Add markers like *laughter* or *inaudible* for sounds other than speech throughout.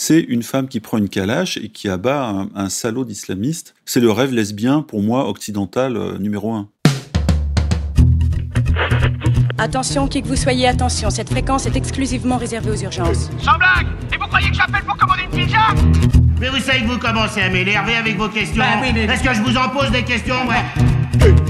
c'est une femme qui prend une calache et qui abat un, salaud d'islamiste. C'est le rêve lesbien, pour moi, occidental euh, numéro un. Attention, qui que vous soyez, attention, cette fréquence est exclusivement réservée aux urgences. Sans blague Et vous croyez que j'appelle pour commander une pizza? Mais vous savez que vous commencez à m'énerver avec vos questions. Bah Est-ce que je vous en pose des questions, ouais?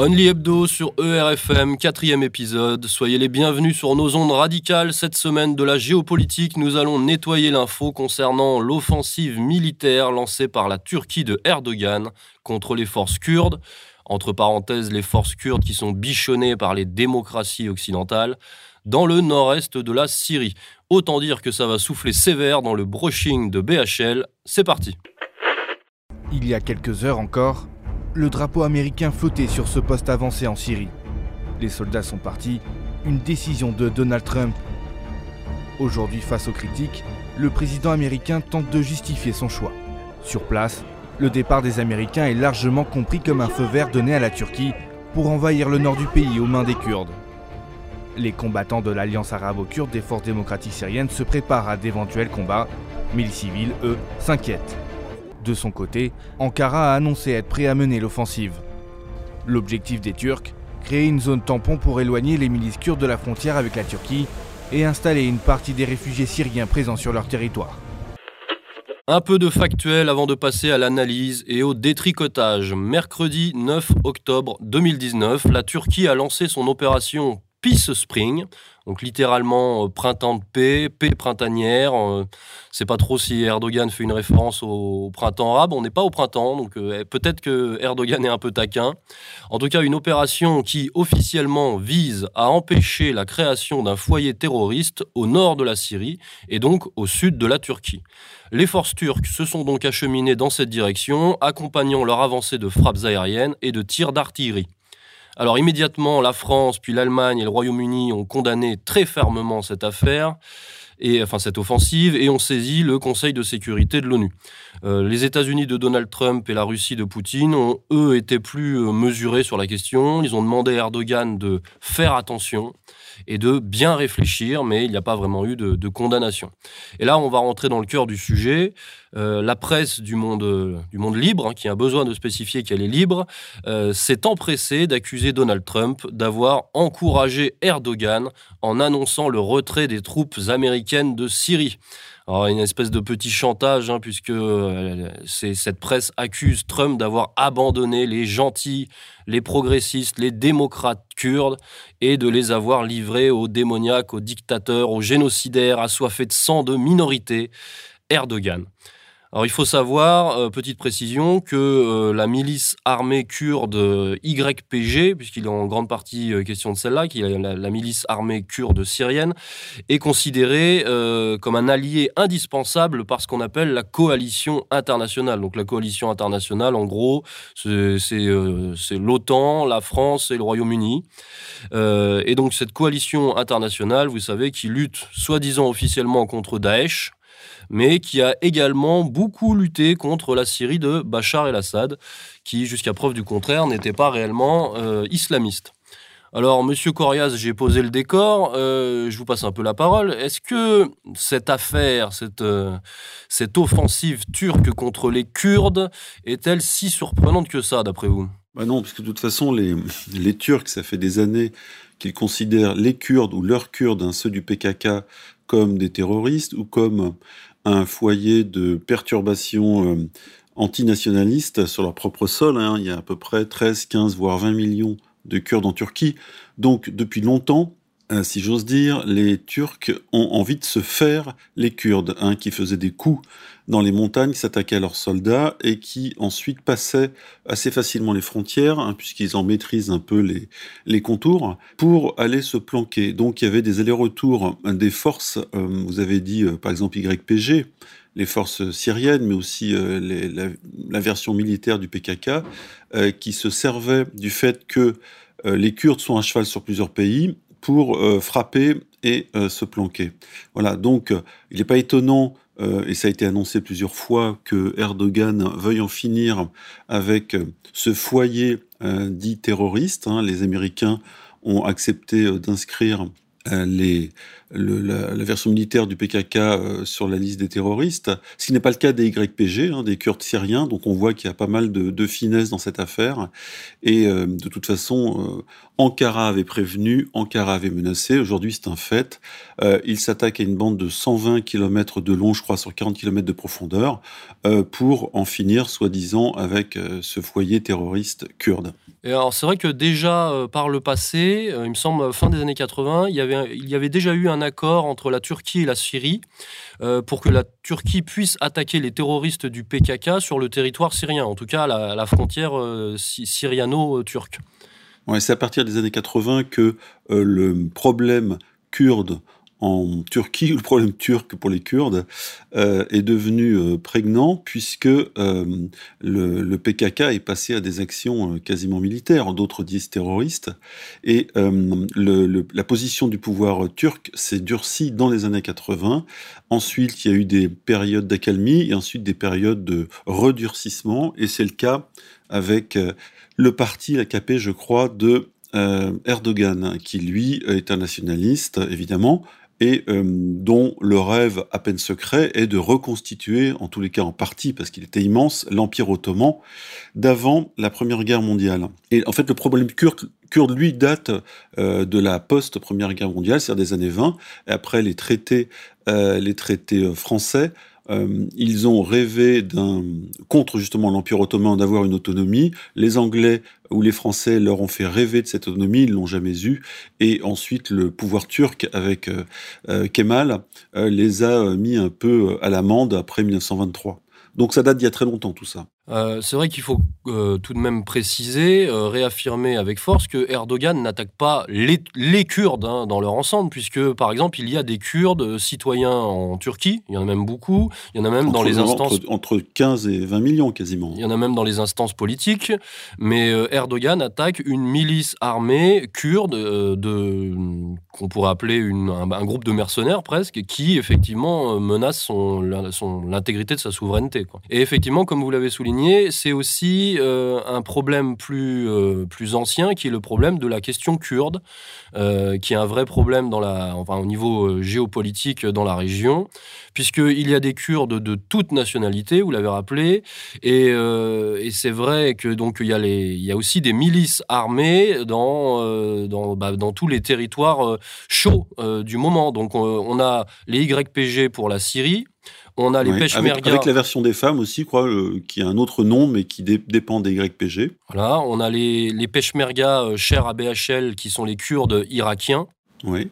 Only Hebdo sur ERFM, quatrième épisode. Soyez les bienvenus sur nos ondes radicales. Cette semaine de la géopolitique, nous allons nettoyer l'info concernant l'offensive militaire lancée par la Turquie de Erdogan contre les forces kurdes. Entre parenthèses, les forces kurdes qui sont bichonnées par les démocraties occidentales dans le nord-est de la Syrie. Autant dire que ça va souffler sévère dans le brushing de BHL. C'est parti. Il y a quelques heures encore, le drapeau américain flottait sur ce poste avancé en Syrie. Les soldats sont partis, une décision de Donald Trump. Aujourd'hui, face aux critiques, le président américain tente de justifier son choix. Sur place, le départ des Américains est largement compris comme un feu vert donné à la Turquie pour envahir le nord du pays aux mains des Kurdes. Les combattants de l'Alliance arabo-kurde des forces démocratiques syriennes se préparent à d'éventuels combats, mais les civils, eux, s'inquiètent. De son côté, Ankara a annoncé être prêt à mener l'offensive. L'objectif des Turcs Créer une zone tampon pour éloigner les milices kurdes de la frontière avec la Turquie et installer une partie des réfugiés syriens présents sur leur territoire. Un peu de factuel avant de passer à l'analyse et au détricotage. Mercredi 9 octobre 2019, la Turquie a lancé son opération Peace Spring, donc littéralement euh, printemps de paix, paix printanière. Euh, c'est pas trop si Erdogan fait une référence au, printemps arabe. On n'est pas au printemps, donc euh, peut-être que Erdogan est un peu taquin. En tout cas, une opération qui officiellement vise à empêcher la création d'un foyer terroriste au nord de la Syrie et donc au sud de la Turquie. Les forces turques se sont donc acheminées dans cette direction, accompagnant leur avancée de frappes aériennes et de tirs d'artillerie. Alors immédiatement, la France, puis l'Allemagne et le Royaume-Uni ont condamné très fermement cette affaire et enfin cette offensive et ont saisi le Conseil de sécurité de l'ONU. Euh, les États-Unis de Donald Trump et la Russie de Poutine ont eux été plus euh, mesurés sur la question. Ils ont demandé à Erdogan de faire attention et de bien réfléchir, mais il n'y a pas vraiment eu de, condamnation. Et là, on va rentrer dans le cœur du sujet. Euh, la presse du monde, du monde libre, hein, qui a besoin de spécifier qu'elle est libre, s'est empressée d'accuser Donald Trump d'avoir encouragé Erdogan en annonçant le retrait des troupes américaines de Syrie. Alors, une espèce de petit chantage, hein, puisque euh, cette presse accuse Trump d'avoir abandonné les gentils, les progressistes, les démocrates kurdes, et de les avoir livrés aux démoniaques, aux dictateurs, aux génocidaires, assoiffés de sang de minorité, Erdogan. Alors il faut savoir, euh, petite précision, que euh, la milice armée kurde euh, YPG, puisqu'il est en grande partie question de celle-là, qui est la, milice armée kurde syrienne, est considérée comme un allié indispensable par ce qu'on appelle la coalition internationale. Donc la coalition internationale, en gros, c'est l'OTAN, la France et le Royaume-Uni. et donc cette coalition internationale, vous savez, qui lutte soi-disant officiellement contre Daesh, mais qui a également beaucoup lutté contre la Syrie de Bachar el-Assad, qui, jusqu'à preuve du contraire, n'était pas réellement euh, islamiste. Alors, Monsieur Corias, j'ai posé le décor. Euh, je vous passe un peu la parole. Est-ce que cette affaire, cette, euh, cette offensive turque contre les Kurdes, est-elle si surprenante que ça, d'après vous? Bah Non, parce que de toute façon, les, les Turcs, ça fait des années qu'ils considèrent les Kurdes ou leurs Kurdes, hein, ceux du PKK, comme des terroristes ou comme un foyer de perturbation euh, antinationaliste sur leur propre sol. Hein. Il y a à peu près 13, 15, voire 20 millions de Kurdes en Turquie. Donc depuis longtemps, si j'ose dire, les Turcs ont envie de se faire les Kurdes, hein, qui faisaient des coups dans les montagnes, s'attaquaient à leurs soldats et qui ensuite passaient assez facilement les frontières, hein, puisqu'ils en maîtrisent un peu les, contours, pour aller se planquer. Donc il y avait des allers-retours des forces, euh, vous avez dit euh, par exemple YPG, les forces syriennes, mais aussi la, la, version militaire du PKK, qui se servaient du fait que les Kurdes sont à cheval sur plusieurs pays pour euh, frapper et euh, se planquer. Voilà, donc euh, il n'est pas étonnant, et ça a été annoncé plusieurs fois, que Erdogan veuille en finir avec ce foyer dit terroriste. Hein. Les Américains ont accepté d'inscrire les la, version militaire du PKK euh, sur la liste des terroristes, ce qui n'est pas le cas des YPG, hein, des Kurdes syriens, donc on voit qu'il y a pas mal de, finesse dans cette affaire, et euh, de toute façon, Ankara avait prévenu, Ankara avait menacé, aujourd'hui c'est un fait, il s'attaque à une bande de 120 km de long, je crois, sur 40 km de profondeur, pour en finir, soi-disant, avec ce foyer terroriste kurde. Et alors c'est vrai que déjà par le passé, il me semble fin des années 80, il y avait, il y avait déjà eu un accord entre la Turquie et la Syrie euh, pour que la Turquie puisse attaquer les terroristes du PKK sur le territoire syrien, en tout cas la, la frontière euh, syriano-turque. C'est à partir des années 80 que euh, le problème kurde en Turquie, le problème turc pour les Kurdes euh, est devenu euh, prégnant puisque euh, le, PKK est passé à des actions quasiment militaires, d'autres disent terroristes, et la position du pouvoir turc s'est durcie dans les années 80. Ensuite, il y a eu des périodes d'accalmie et ensuite des périodes de redurcissement, et c'est le cas avec le parti AKP, je crois, de Erdogan, qui lui est un nationaliste, évidemment, et euh, dont le rêve à peine secret est de reconstituer, en tous les cas en partie, parce qu'il était immense, l'Empire ottoman d'avant la Première Guerre mondiale. Et en fait, le problème kurde, lui, date euh, de la post-Première Guerre mondiale, c'est-à-dire des années 20, et après les traités, euh, les traités français euh, ils ont rêvé d'un contre justement l'Empire ottoman d'avoir une autonomie. Les Anglais ou les Français leur ont fait rêver de cette autonomie, ils l'ont jamais eu. Et ensuite, le pouvoir turc avec euh, euh, Kemal les a mis un peu à l'amende après 1923. Donc ça date d'il y a très longtemps tout ça. Euh, c'est vrai qu'il faut euh, tout de même préciser, euh, réaffirmer avec force que Erdogan n'attaque pas les, Kurdes hein, dans leur ensemble, puisque par exemple il y a des Kurdes citoyens en Turquie, il y en a même beaucoup, il y en a même dans les instances... Entre, 15 et 20 millions quasiment. Il y en a même dans les instances politiques, mais Erdogan attaque une milice armée kurde de qu'on pourrait appeler un, groupe de mercenaires presque, qui effectivement menace son, l'intégrité de sa souveraineté. Et effectivement, comme vous l'avez souligné, c'est aussi euh, un problème plus, euh, plus ancien qui est le problème de la question kurde, euh, qui est un vrai problème au niveau géopolitique dans la région, puisqu'il y a des Kurdes de toute nationalité, vous l'avez rappelé, et, c'est vrai que donc il y, a aussi des milices armées dans, dans, bah, dans tous les territoires chauds du moment. Donc on a les YPG pour la Syrie, on a les avec, avec, la version des femmes aussi, quoi, qui a un autre nom, mais qui dépend des YPG. Voilà, on a les, les Peshmerga euh, chers à BHL, qui sont les Kurdes irakiens. Oui.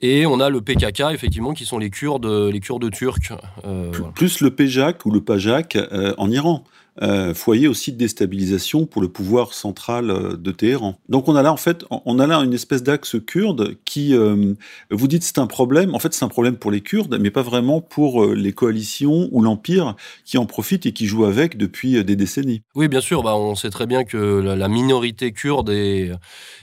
Et on a le PKK, effectivement, qui sont les Kurdes, les Kurdes turcs. Euh, plus, le PJAK ou le PAJAK euh, en Iran. Euh, foyer aussi de déstabilisation pour le pouvoir central euh, de Téhéran. Donc on a là en fait, on a là une espèce d'axe kurde qui, euh, vous dites c'est un problème, en fait c'est un problème pour les Kurdes, mais pas vraiment pour les coalitions ou l'empire qui en profite et qui joue avec depuis des décennies. Oui, bien sûr, bah, on sait très bien que la, minorité kurde est,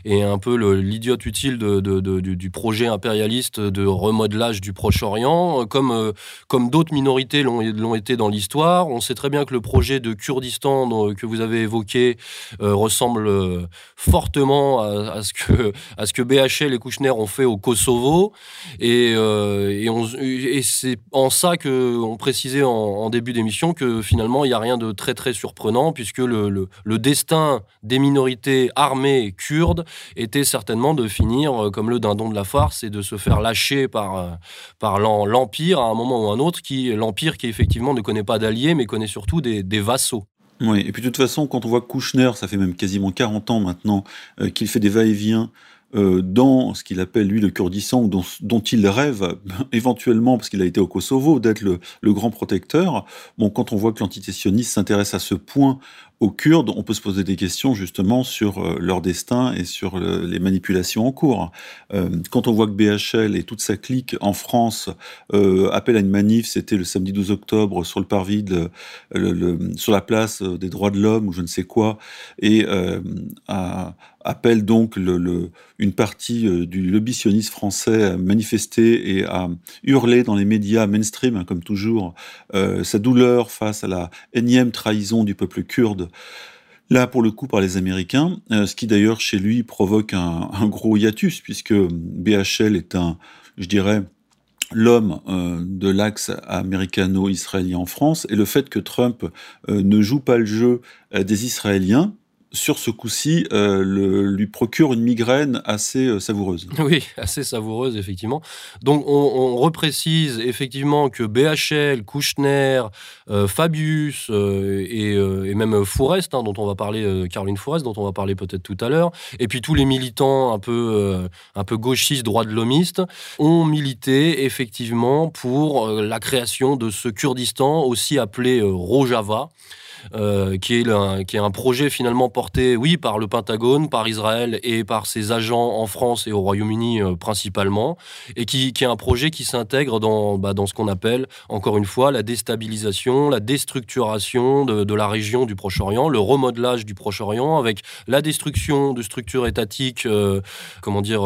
un peu l'idiote utile du, projet impérialiste de remodelage du Proche-Orient, comme, comme d'autres minorités l'ont été dans l'histoire. On sait très bien que le projet de Kurdistan que vous avez évoqué euh, ressemble euh, fortement à, ce que, BHL et Kouchner ont fait au Kosovo. Et, euh, c'est en ça qu'on précisait en, début d'émission que finalement, il n'y a rien de très très surprenant, puisque le, destin des minorités armées kurdes était certainement de finir comme le dindon de la farce et de se faire lâcher par, par l'Empire à un moment ou un autre, qui l'Empire qui effectivement ne connaît pas d'alliés, mais connaît surtout des vassaux. Oui, et puis de toute façon, quand on voit Kouchner, ça fait même quasiment 40 ans maintenant, euh, qu'il fait des va-et-vient euh, dans ce qu'il appelle lui le Kurdistan, dont, dont il rêve *laughs* éventuellement, parce qu'il a été au Kosovo, d'être le, grand protecteur. Bon, quand on voit que l'antitétionnisme s'intéresse à ce point aux Kurdes, on peut se poser des questions justement sur euh, leur destin et sur les manipulations en cours. Euh, quand on voit que BHL et toute sa clique en France euh, appellent à une manif, c'était le samedi 12 octobre sur le parvis, de, sur la place des droits de l'homme ou je ne sais quoi, et appelle donc une partie du lobby sioniste français à manifester et à hurler dans les médias mainstream, hein, comme toujours, sa douleur face à la énième trahison du peuple kurde Là, pour le coup, par les Américains, euh, ce qui d'ailleurs chez lui provoque un, gros hiatus, puisque BHL est un, je dirais, l'homme euh, de l'axe américano-israélien en France et le fait que Trump euh, ne joue pas le jeu des Israéliens sur ce coup-ci, euh, lui procure une migraine assez euh, savoureuse. *laughs* Oui, assez savoureuse, effectivement. Donc, on, reprécise effectivement que BHL, Kouchner, euh, Fabius et, et, même Fourest, hein, dont on va parler, Caroline Fourest, dont on va parler peut-être tout à l'heure, et puis tous les militants un peu, un peu gauchistes, droits de l'homiste, ont milité effectivement pour la création de ce Kurdistan, aussi appelé Rojava. Euh, qui, est un, projet finalement porté, oui, par le Pentagone, par Israël et par ses agents en France et au Royaume-Uni euh, principalement, et qui, est un projet qui s'intègre dans, bah, dans ce qu'on appelle, encore une fois, la déstabilisation, la déstructuration de, la région du Proche-Orient, le remodelage du Proche-Orient, avec la destruction de structures étatiques, euh, comment dire,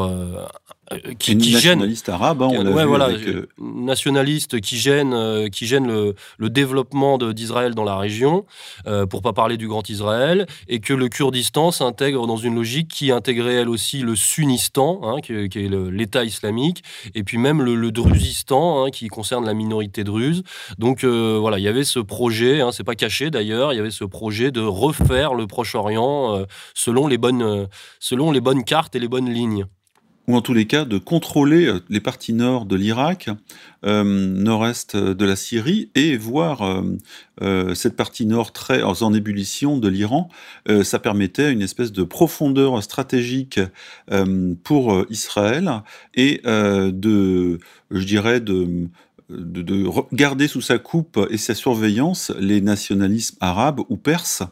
qui, qui nationaliste arabe, hein, on l'a ouais, vu voilà, avec, euh... nationaliste qui gêne, euh, qui gêne le, le développement d'Israël dans la région, euh, pour pas parler du Grand Israël, et que le Kurdistan s'intègre dans une logique qui intégrait elle aussi le Sunnistan, hein, qui, qui, est l'État islamique, et puis même le, le Druzistan, hein, qui concerne la minorité druze. Donc euh, voilà, il y avait ce projet, hein, c'est pas caché d'ailleurs, il y avait ce projet de refaire le Proche-Orient euh, selon les bonnes, selon les bonnes cartes et les bonnes lignes ou en tous les cas de contrôler euh, les parties nord de l'Irak, euh, nord-est de la Syrie, et voir euh, euh, cette partie nord très en ébullition de l'Iran, euh, ça permettait une espèce de profondeur stratégique euh, pour Israël et de, je dirais, de, garder sous sa coupe et sa surveillance les nationalismes arabes ou perses,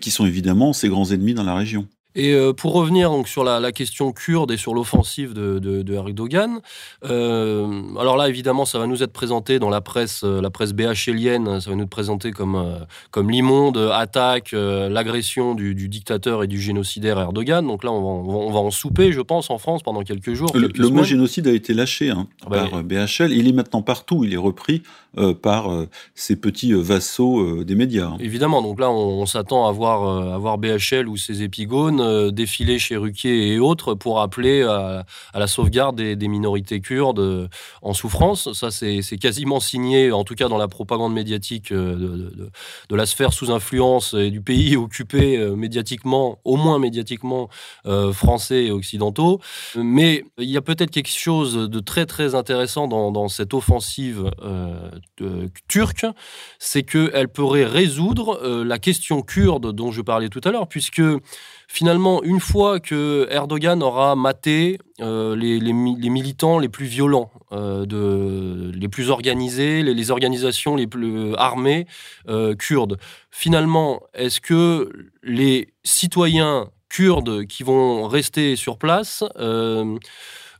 qui sont évidemment ses grands ennemis dans la région. Et euh, pour revenir donc sur la, la, question kurde et sur l'offensive de, de, de, Erdogan, euh, alors là évidemment ça va nous être présenté dans la presse, euh, la presse BHLienne, ça va nous être présenté comme comme l'immonde attaque, l'agression du, du, dictateur et du génocidaire Erdogan. Donc là on va, on va, en souper, je pense, en France pendant quelques jours. Le, quelques le mot génocide a été lâché hein, ah bah, par BHL. Il est maintenant partout. Il est repris par ces petits vassaux des médias. Hein. Évidemment. Donc là on, s'attend à voir à voir BHL ou ses épigones euh, défiler chez Ruquier et autres pour appeler à, la sauvegarde des, minorités kurdes euh, en souffrance. Ça, c'est quasiment signé, en tout cas dans la propagande médiatique euh, de, la sphère sous influence et du pays *laughs* occupé médiatiquement, au moins médiatiquement, euh, français et occidentaux. Mais il y a peut-être quelque chose de très très intéressant dans, cette offensive euh, turque, c'est qu'elle pourrait résoudre euh, la question kurde dont je parlais tout à l'heure, puisque finalement, une fois que Erdogan aura maté euh, les, militants les plus violents, euh, les plus organisés, les, organisations les plus armées euh, kurdes, finalement, est-ce que les citoyens kurdes qui vont rester sur place euh,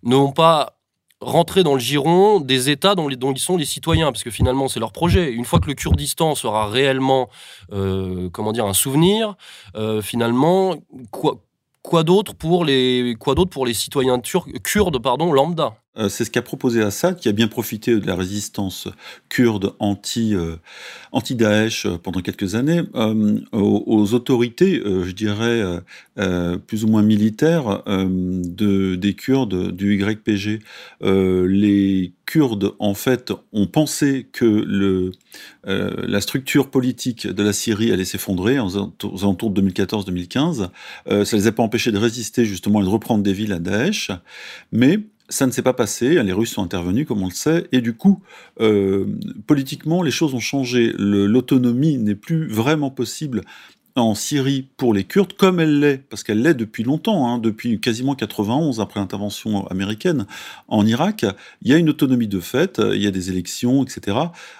n'ont pas rentrer dans le giron des États dont, les, dont, ils sont les citoyens, parce que finalement c'est leur projet. Une fois que le Kurdistan sera réellement, euh, comment dire, un souvenir, euh, finalement, quoi, quoi d'autre pour les quoi d'autre pour les citoyens turcs, kurdes pardon lambda? C'est ce qu'a proposé Assad, qui a bien profité de la résistance kurde anti, euh, anti-Daesh euh, pendant quelques années, euh, aux, aux, autorités, euh, je dirais, euh, plus ou moins militaires de, des Kurdes du YPG. les Kurdes, en fait, ont pensé que le, la structure politique de la Syrie allait s'effondrer aux alentours de 2014-2015. ça les a pas empêchés de résister justement et de reprendre des villes à Daesh, mais ça ne s'est pas passé, les Russes sont intervenus, comme on le sait, et du coup, euh, politiquement, les choses ont changé. L'autonomie n'est plus vraiment possible en Syrie pour les Kurdes, comme elle l'est, parce qu'elle l'est depuis longtemps, hein, depuis quasiment 91, après l'intervention américaine en Irak, il y a une autonomie de fait, il y a des élections, etc.,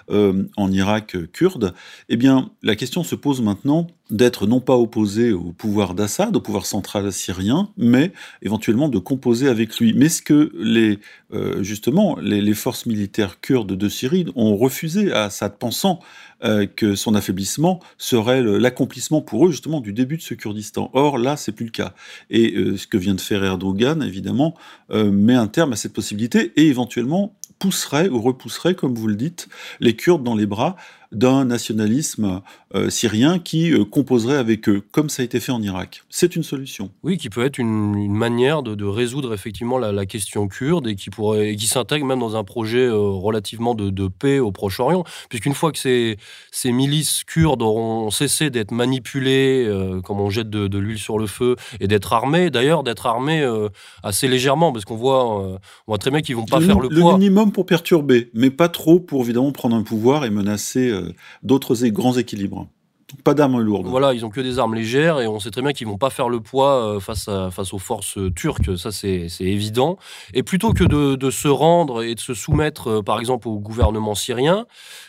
euh, en Irak kurde. Eh bien, la question se pose maintenant d'être non pas opposé au pouvoir d'Assad, au pouvoir central syrien, mais éventuellement de composer avec lui. Mais ce que les, euh, justement, les, forces militaires kurdes de Syrie ont refusé à Assad, pensant euh, que son affaiblissement serait l'accomplissement pour eux justement du début de ce Kurdistan. Or là, c'est plus le cas. Et euh, ce que vient de faire Erdogan, évidemment, met un terme à cette possibilité et éventuellement pousserait ou repousserait, comme vous le dites, les Kurdes dans les bras d'un nationalisme euh, syrien qui euh, composerait avec eux, comme ça a été fait en Irak. C'est une solution. Oui, qui peut être une, manière de, résoudre effectivement la, question kurde et qui pourrait, qui s'intègre même dans un projet relativement de, paix au Proche-Orient, puisqu'une fois que ces, ces milices kurdes auront cessé d'être manipulées, comme on jette de, l'huile sur le feu, et d'être armées, d'ailleurs d'être armées assez légèrement, parce qu'on voit, on voit très bien qu'ils vont pas faire le, poids. Le minimum pour perturber, mais pas trop pour évidemment prendre un pouvoir et menacer euh, d'autres grands équilibres. Pas d'armes lourdes. Voilà, ils ont que des armes légères et on sait très bien qu'ils vont pas faire le poids euh, face, à, face aux forces euh, turques, ça c'est évident. Et plutôt que de, se rendre et de se soumettre, euh, par exemple, au gouvernement syrien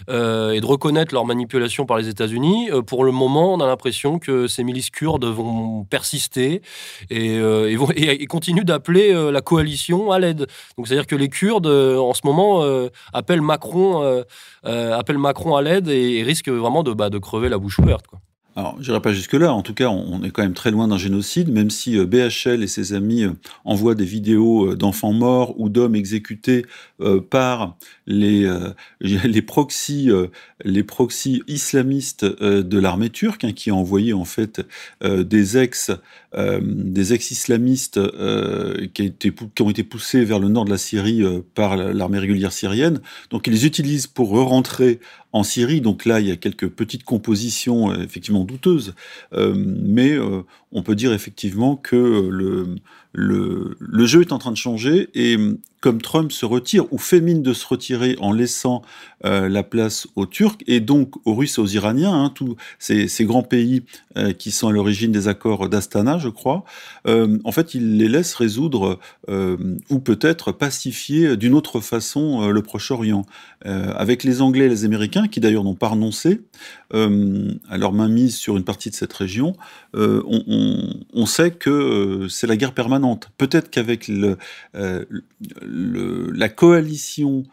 et de reconnaître leur manipulation par les États-Unis, pour le moment, on a l'impression que ces milices kurdes vont persister et, et, vont, et continuent d'appeler la coalition à l'aide. Donc c'est-à-dire que les Kurdes, en ce moment, appellent Macron, appellent Macron à l'aide et, risquent vraiment de, bah, de crever la bouche ouverte. Alors, je n'irai pas jusque-là. En tout cas, on est quand même très loin d'un génocide, même si euh, BHL et ses amis euh, envoient des vidéos euh, d'enfants morts ou d'hommes exécutés par les, *laughs* les proxys, les islamistes de l'armée turque, hein, qui ont envoyé en fait des ex, des ex-islamistes qui, qui, ont été poussés vers le nord de la Syrie par l'armée régulière syrienne. Donc, ils les utilisent pour rentrer en Syrie. Donc là, il y a quelques petites compositions effectivement douteuses, mais on peut dire effectivement que le, le, le, jeu est en train de changer et comme Trump se retire ou fait mine de se retirer en laissant euh, la place aux Turcs et donc aux Russes et aux Iraniens, hein, tous ces, grands pays euh, qui sont à l'origine des accords d'Astana, je crois, euh, en fait, il les laisse résoudre ou peut-être pacifier d'une autre façon le Proche-Orient. avec les Anglais et les Américains, qui d'ailleurs n'ont pas renoncé à leur mainmise sur une partie de cette région, on, on, on, sait que c'est la guerre permanente Peut-être qu'avec le, euh, la coalition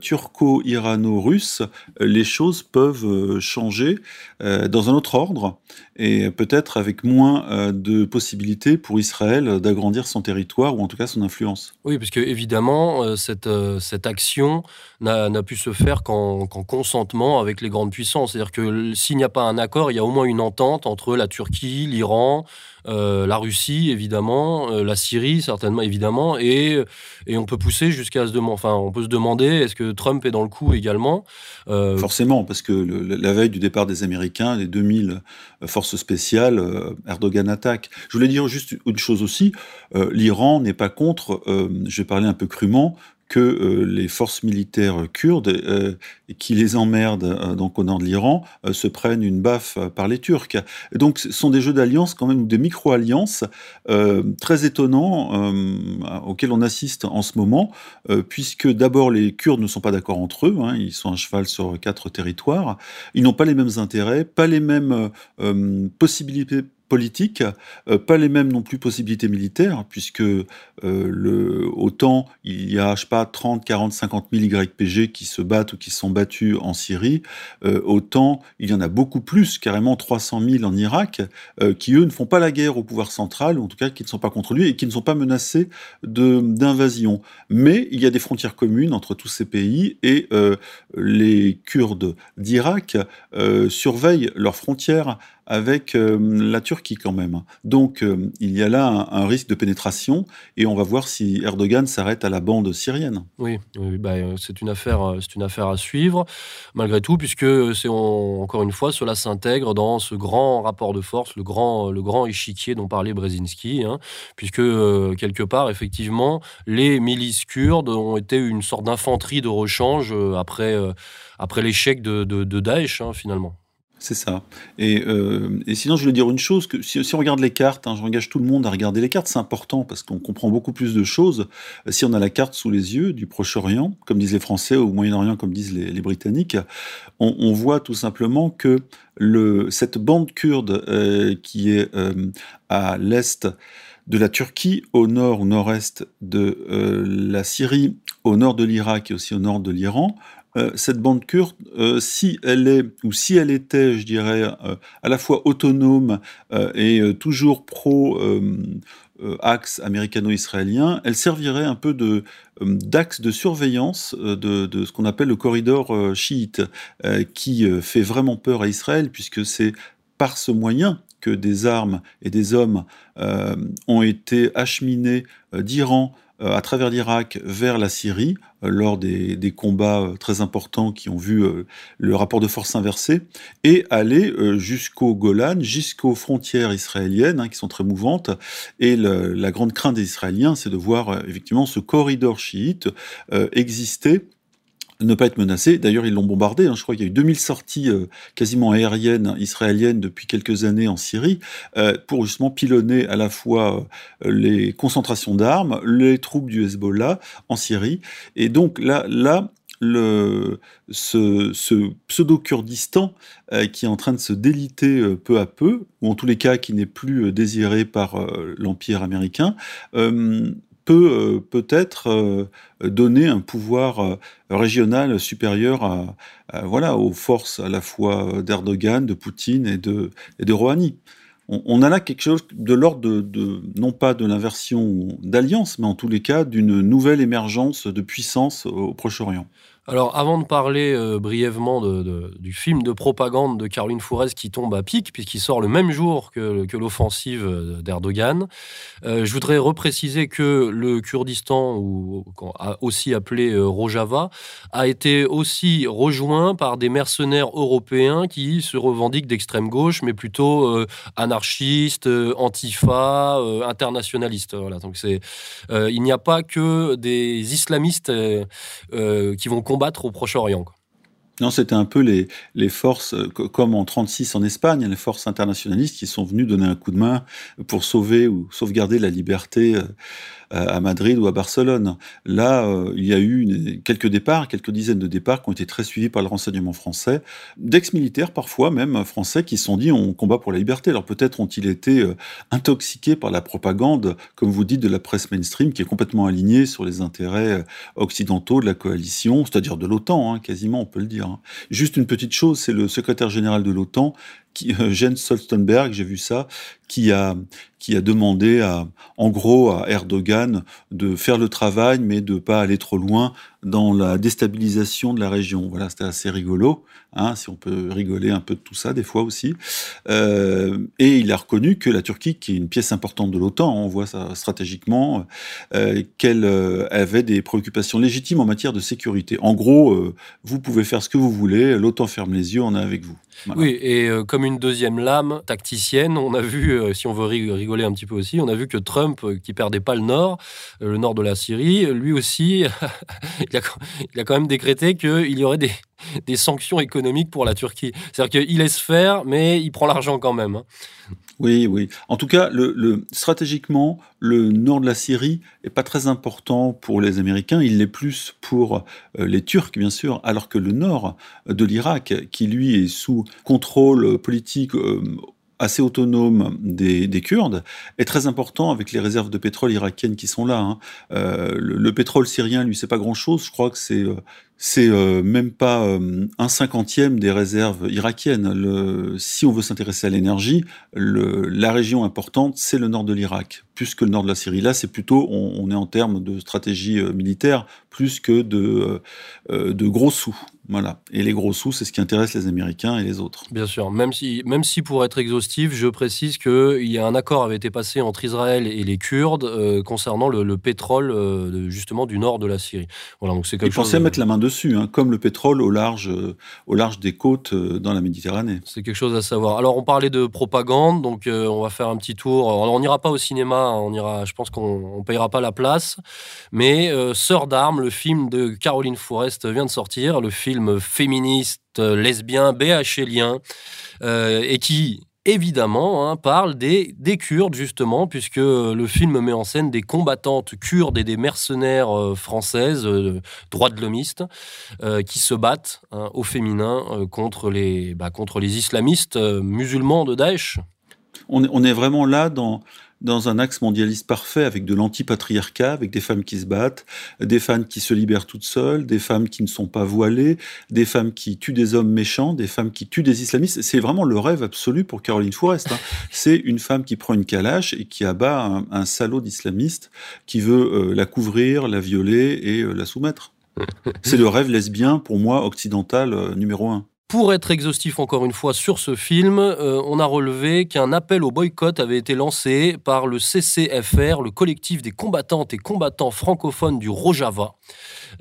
turco-irano-russe, euh, les choses peuvent changer dans un autre ordre et peut-être avec moins de possibilités pour Israël d'agrandir son territoire ou en tout cas son influence. Oui, parce que évidemment, cette, cette action n'a pu se faire qu'en consentement avec les grandes puissances. C'est-à-dire que s'il n'y a pas un accord, il y a au moins une entente entre la Turquie, l'Iran, euh, la Russie évidemment, euh, la Syrie certainement évidemment, et, et on peut pousser jusqu'à on peut se demander est-ce que Trump est dans le coup également? Euh, Forcément, parce que la veille du départ des Américains, les 2000 forces spéciales, Erdogan attaque. Je voulais dire juste une chose aussi, l'Iran n'est pas contre, je vais parler un peu crûment, que euh, les forces militaires kurdes, euh, qui les emmerdent euh, donc au nord de l'Iran, se prennent une baffe par les Turcs. donc ce sont des jeux d'alliance quand même, des micro-alliances très étonnants auxquels on assiste en ce moment, puisque d'abord les Kurdes ne sont pas d'accord entre eux, hein, ils sont à cheval sur quatre territoires, ils n'ont pas les mêmes intérêts, pas les mêmes possibilités politique, euh, pas les mêmes non plus possibilités militaires, puisque euh, le, autant il y a, je sais pas, 30, 40, 50 000 YPG qui se battent ou qui sont battus en Syrie, euh, autant il y en a beaucoup plus, carrément 300 000 en Irak, qui eux ne font pas la guerre au pouvoir central, ou en tout cas qui ne sont pas contre lui et qui ne sont pas menacés d'invasion. Mais il y a des frontières communes entre tous ces pays et les Kurdes d'Irak surveillent leurs frontières avec euh, la Turquie quand même. Donc euh, il y a là un, risque de pénétration et on va voir si Erdogan s'arrête à la bande syrienne. Oui, bah, euh, c'est une affaire, c'est une affaire à suivre malgré tout puisque encore une fois cela s'intègre dans ce grand rapport de force, le grand, le grand échiquier dont parlait Brzezinski, hein, puisque quelque part effectivement les milices kurdes ont été une sorte d'infanterie de rechange après, après l'échec de, de, Daesh hein, finalement. C'est ça. Et, euh, et, sinon, je voulais dire une chose, que si, on regarde les cartes, hein, j'engage tout le monde à regarder les cartes, c'est important parce qu'on comprend beaucoup plus de choses si on a la carte sous les yeux du Proche-Orient, comme disent les Français, ou Moyen-Orient, comme disent les, Britanniques. On, voit tout simplement que cette bande kurde euh, qui est euh, à l'est de la Turquie, au nord ou nord-est de euh, la Syrie, au nord de l'Irak et aussi au nord de l'Iran, cette bande kurde, si elle est, ou si elle était, je dirais, à la fois autonome et toujours pro axe américano-israélien, elle servirait un peu de d'axe de surveillance de, ce qu'on appelle le corridor chiite, qui fait vraiment peur à Israël, puisque c'est par ce moyen que des armes et des hommes euh, ont été acheminés euh, d'Iran euh, à travers l'Irak vers la Syrie lors des, combats très importants qui ont vu le rapport de force inversé et aller jusqu'au Golan, jusqu'aux frontières israéliennes hein, qui sont très mouvantes. Et la grande crainte des Israéliens, c'est de voir effectivement ce corridor chiite exister ne pas être menacé. D'ailleurs, ils l'ont bombardé. Hein. Je crois qu'il y a eu 2000 sorties euh, quasiment aériennes israéliennes depuis quelques années en Syrie euh, pour justement pilonner à la fois euh, les concentrations d'armes, les troupes du Hezbollah en Syrie. Et donc là, là le, ce, ce pseudo-Kurdistan qui est en train de se déliter peu à peu, ou en tous les cas qui n'est plus désiré par l'Empire américain, peut euh, peut-être euh, donner un pouvoir euh, régional supérieur à, voilà, aux forces à la fois d'Erdogan, de Poutine et de, et de Rouhani. On, a là quelque chose de l'ordre de, non pas de l'inversion d'alliance, mais en tous les cas d'une nouvelle émergence de puissance au Proche-Orient. Alors, avant de parler euh, brièvement du film de propagande de Caroline Fourez qui tombe à pic, puisqu'il sort le même jour que, l'offensive euh, d'Erdogan, euh, je voudrais repréciser que le Kurdistan, ou aussi appelé Rojava, a été aussi rejoint par des mercenaires européens qui se revendiquent d'extrême gauche, mais plutôt anarchistes, antifa, internationalistes. Voilà. Donc, c'est, il n'y a pas que des islamistes qui vont au Proche-Orient. Non, c'était un peu les, les forces, euh, comme en 36 en Espagne, les forces internationalistes qui sont venues donner un coup de main pour sauver ou sauvegarder la liberté euh, à Madrid ou à Barcelone. Là, euh, il y a eu quelques départs, quelques dizaines de départs qui ont été très suivis par le renseignement français, d'ex-militaires parfois même français qui se sont dit on combat pour la liberté. Alors peut-être ont-ils été euh, intoxiqués par la propagande, comme vous dites, de la presse mainstream qui est complètement alignée sur les intérêts occidentaux de la coalition, c'est-à-dire de l'OTAN, hein, quasiment on peut le dire. Hein. Juste une petite chose, c'est le secrétaire général de l'OTAN Jens Stoltenberg, j'ai vu ça, qui a, qui a demandé à, en gros à Erdogan de faire le travail, mais de pas aller trop loin dans la déstabilisation de la région. Voilà, c'était assez rigolo, hein, si on peut rigoler un peu de tout ça des fois aussi. Euh, et il a reconnu que la Turquie, qui est une pièce importante de l'OTAN, on voit ça stratégiquement, euh, qu'elle euh, avait des préoccupations légitimes en matière de sécurité. En gros, vous pouvez faire ce que vous voulez, l'OTAN ferme les yeux, on est avec vous. Oui, et comme une deuxième lame tacticienne, on a vu, si on veut rigoler un petit peu aussi, on a vu que Trump, qui perdait pas le nord, le nord de la Syrie, lui aussi *laughs* il a, quand même décrété qu'il y aurait des, sanctions économiques pour la Turquie. C'est-à-dire qu'il laisse faire, mais il prend l'argent quand même. Hein. Oui, oui. En tout cas, le, stratégiquement, le nord de la Syrie est pas très important pour les Américains. Il l'est plus pour euh, les Turcs, bien sûr, alors que le nord de l'Irak, qui lui est sous contrôle politique euh, assez autonome des, Kurdes est très important avec les réserves de pétrole irakiennes qui sont là. Hein. Euh, le, pétrole syrien, lui, c'est pas grand-chose. Je crois que c'est euh, c'est euh, même pas un cinquantième des réserves irakiennes. Le, si on veut s'intéresser à l'énergie, la région importante, c'est le nord de l'Irak, plus que le nord de la Syrie. Là, c'est plutôt, on, est en termes de stratégie militaire, plus que de, de gros sous. Voilà. Et les gros sous, c'est ce qui intéresse les Américains et les autres. Bien sûr. Même si, même si pour être exhaustif, je précise qu'il y a un accord avait été passé entre Israël et les Kurdes euh, concernant le, pétrole euh, justement du nord de la Syrie. Voilà. Donc c'est quelque Ils chose. pensaient mettre la main dessus, hein, comme le pétrole au large, euh, au large des côtes dans la Méditerranée. C'est quelque chose à savoir. Alors on parlait de propagande, donc on va faire un petit tour. on n'ira pas au cinéma, hein, on ira. Je pense qu'on ne payera pas la place. Mais Sœur d'armes, le film de Caroline Forest vient de sortir. Le film féministe, lesbien, BHLien, euh, et qui évidemment, hein, parle des, des, Kurdes, justement, puisque le film met en scène des combattantes kurdes et des mercenaires euh, françaises, euh, droits de l'homiste, qui se battent hein, au féminin contre, les, bah, contre les islamistes musulmans de Daesh. on, on est vraiment là dans dans un axe mondialiste parfait avec de l'antipatriarcat, avec des femmes qui se battent, des femmes qui se libèrent toutes seules, des femmes qui ne sont pas voilées, des femmes qui tuent des hommes méchants, des femmes qui tuent des islamistes. C'est vraiment le rêve absolu pour Caroline Forest. Hein. *laughs* C'est une femme qui prend une calache et qui abat un, salaud d'islamiste qui veut euh, la couvrir, la violer et euh, la soumettre. *laughs* C'est le rêve lesbien, pour moi, occidental euh, numéro un. Pour être exhaustif encore une fois sur ce film, euh, on a relevé qu'un appel au boycott avait été lancé par le CCFR, le collectif des combattantes et combattants francophones du Rojava,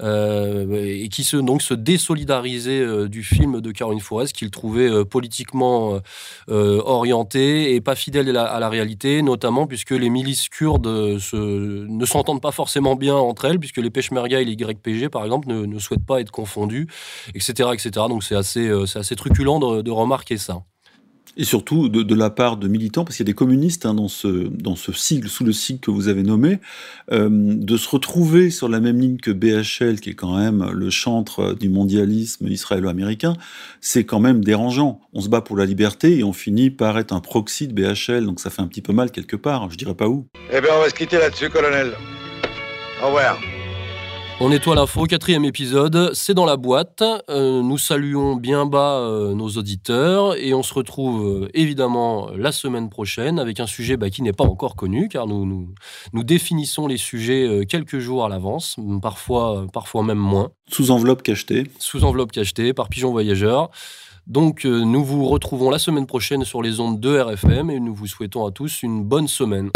euh, et qui se, donc se désolidarisait euh, du film de Caroline Forest, qu'il trouvait politiquement orienté et pas fidèle à la, réalité, notamment puisque les milices kurdes ne s'entendent pas forcément bien entre elles, puisque les Peshmerga et les YPG, par exemple, ne, ne souhaitent pas être confondus, etc. etc. Donc c'est assez c'est assez truculent de, remarquer ça. Et surtout de, la part de militants, parce qu'il y a des communistes hein, dans, ce, dans ce sigle, sous le sigle que vous avez nommé, euh, de se retrouver sur la même ligne que BHL, qui est quand même le chantre du mondialisme israélo-américain, c'est quand même dérangeant. On se bat pour la liberté et on finit par être un proxy de BHL, donc ça fait un petit peu mal quelque part, je dirais pas où. Eh bien, on va se quitter là-dessus, colonel. Au revoir. On nettoie l'info, quatrième épisode, c'est dans la boîte. Euh, nous saluons bien bas euh, nos auditeurs et on se retrouve euh, évidemment la semaine prochaine avec un sujet bah, qui n'est pas encore connu car nous, nous, nous définissons les sujets quelques jours à l'avance, parfois, parfois même moins. Sous enveloppe cachetée. Sous enveloppe cachetée par Pigeon Voyageur. Donc nous vous retrouvons la semaine prochaine sur les ondes de RFM et nous vous souhaitons à tous une bonne semaine.